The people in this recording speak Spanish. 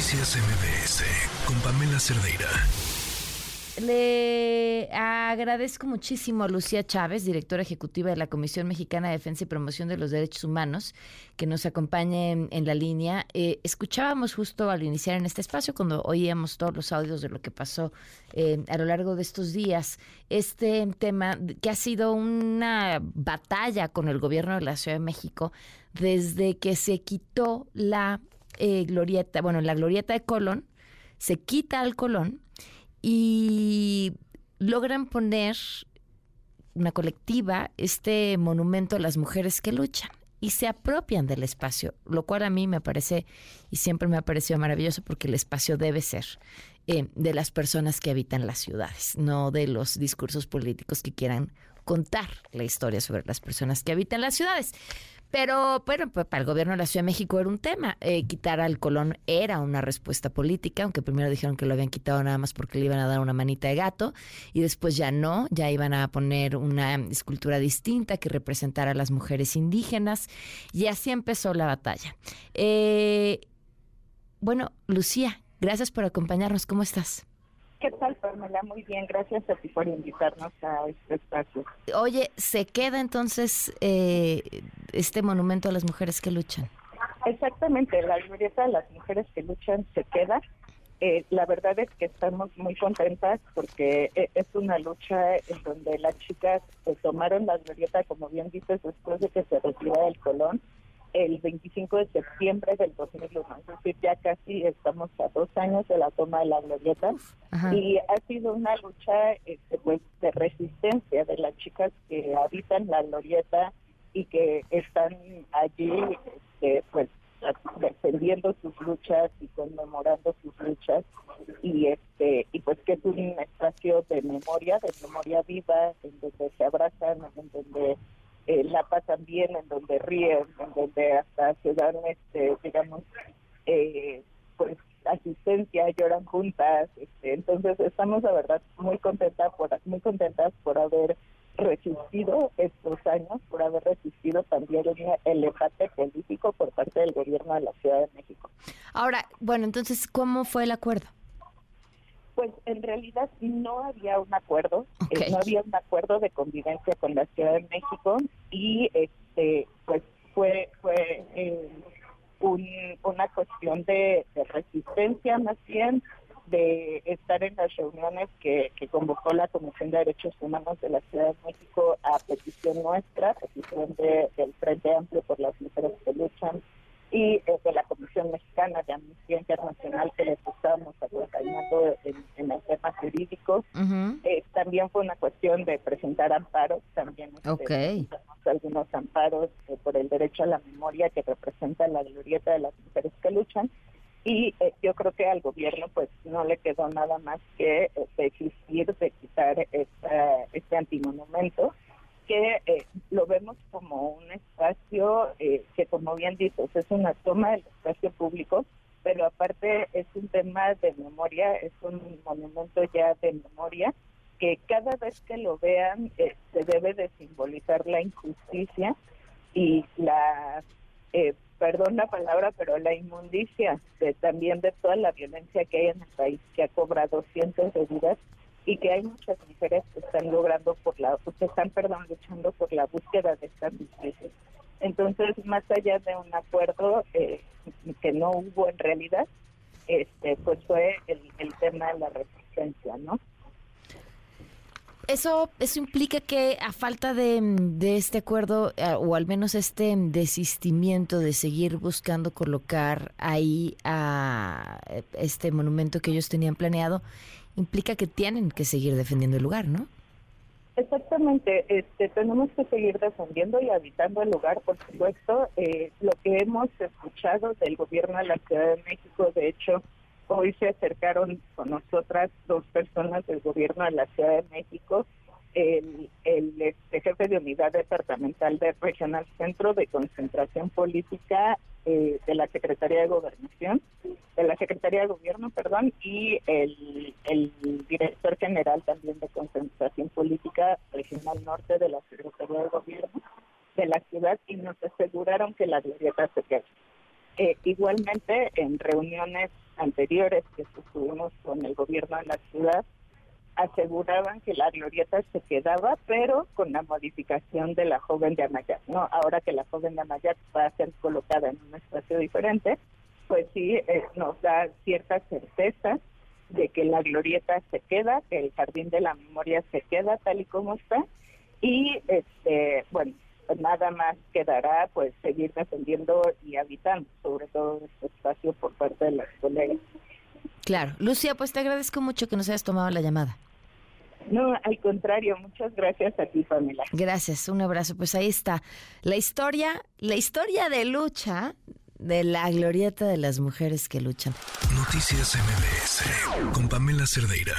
Noticias MBS con Pamela Cerdeira. Le agradezco muchísimo a Lucía Chávez, directora ejecutiva de la Comisión Mexicana de Defensa y Promoción de los Derechos Humanos, que nos acompañe en, la línea. Eh, escuchábamos justo al iniciar en este espacio, cuando oíamos todos los audios de lo que pasó eh, a lo largo de estos días, este tema que ha sido una batalla con el gobierno de la Ciudad de México desde que se quitó la eh, glorieta, bueno, la glorieta de Colón, se quita al Colón y logran poner una colectiva este monumento a las mujeres que luchan y se apropian del espacio, lo cual a mí me parece y siempre me ha parecido maravilloso porque el espacio debe ser eh, de las personas que habitan las ciudades, no de los discursos políticos que quieran contar la historia sobre las personas que habitan las ciudades. Pero, bueno, pues para el gobierno de la Ciudad de México era un tema. Eh, quitar al Colón era una respuesta política, aunque primero dijeron que lo habían quitado nada más porque le iban a dar una manita de gato, y después ya no, ya iban a poner una escultura distinta que representara a las mujeres indígenas, y así empezó la batalla. Eh, bueno, Lucía, gracias por acompañarnos. ¿Cómo estás? ¿Qué tal, Pamela? Muy bien, gracias a ti por invitarnos a este espacio. Oye, ¿se queda entonces eh, este monumento a las mujeres que luchan? Exactamente, la glorieta de las mujeres que luchan se queda. Eh, la verdad es que estamos muy contentas porque eh, es una lucha en donde las chicas tomaron la glorieta, como bien dices, después de que se retirara el Colón el 25 de septiembre del 2001. Es decir, ya casi estamos a dos años de la toma de la glorieta. Y ha sido una lucha este, pues, de resistencia de las chicas que habitan la glorieta y que están allí este, pues defendiendo sus luchas y conmemorando sus luchas. Y este y pues que es un espacio de memoria de memoria viva en donde se abrazan en donde eh, la pasan bien, en donde ríen, en donde hasta se dan, este, digamos, eh, pues asistencia, lloran juntas. Este, entonces estamos, la verdad, muy contentas por, muy contentas por haber resistido estos años, por haber resistido también el empate político por parte del gobierno de la Ciudad de México. Ahora, bueno, entonces, ¿cómo fue el acuerdo? Pues en realidad no había un acuerdo, eh, no había un acuerdo de convivencia con la Ciudad de México y este pues fue fue eh, una cuestión de, resistencia más bien de estar en las reuniones que, que, convocó la Comisión de Derechos Humanos de la Ciudad de México a petición nuestra, petición del Frente Amplio por las Mujeres que Luchan, y eh, de la Comisión Mexicana de Amnistía Internacional que les estábamos acompañando en, el tema jurídico. Eh, también fue una cuestión de presentar amparos, también este, algunos amparos eh, por el derecho a la memoria que representa la glorieta de las mujeres que luchan. Y yo creo que al gobierno pues no le quedó nada más que desistir de quitar esta, este antimonumento que eh, lo vemos eh, que, como bien dices, es una toma del espacio público, pero aparte es un tema de memoria, es un monumento ya de memoria, que cada vez que lo vean eh, se debe de simbolizar la injusticia y la, perdón la palabra, pero la inmundicia de, también de toda la violencia que hay en el país, que ha cobrado cientos de vidas y que hay muchas mujeres que están logrando por la, que están, perdón, luchando por la búsqueda de esta justicia. Entonces, más allá de un acuerdo eh, que no hubo en realidad, este, pues fue el, tema de la resistencia, ¿no? Eso, eso implica que a falta de, de, este acuerdo, eh, o al menos este desistimiento de seguir buscando colocar ahí a este monumento que ellos tenían planeado, implica que tienen que seguir defendiendo el lugar, ¿no? Exactamente, este, tenemos que seguir defendiendo y habitando el lugar, por supuesto. Eh, lo que hemos escuchado del gobierno de la Ciudad de México, de hecho, hoy se acercaron con nosotras dos personas del gobierno de la Ciudad de México el, este, jefe de unidad departamental del Regional Centro de Concentración Política eh, de la Secretaría de Gobernación, de la Secretaría de Gobierno, perdón, y el, el director general también de Concentración Política Regional Norte de la Secretaría de Gobierno de la ciudad y nos aseguraron que la glorieta se queda. Eh, igualmente, en reuniones anteriores que sostuvimos con el gobierno de la ciudad aseguraban que la glorieta se quedaba, pero con la modificación de la joven de Amayat. No, ahora que la joven de Amayat va a ser colocada en un espacio diferente, pues sí eh, nos da cierta certeza de que la glorieta se queda, que el jardín de la memoria se queda tal y como está, y este, bueno, nada más quedará pues seguir defendiendo y habitando sobre todo este espacio por parte de las colegas. Claro. Lucía, pues te agradezco mucho que nos hayas tomado la llamada. No, al contrario, muchas gracias a ti, Pamela. Gracias, un abrazo. Pues ahí está la historia, la historia de lucha de la glorieta de las mujeres que luchan. Noticias MBS con Pamela Cerdeira.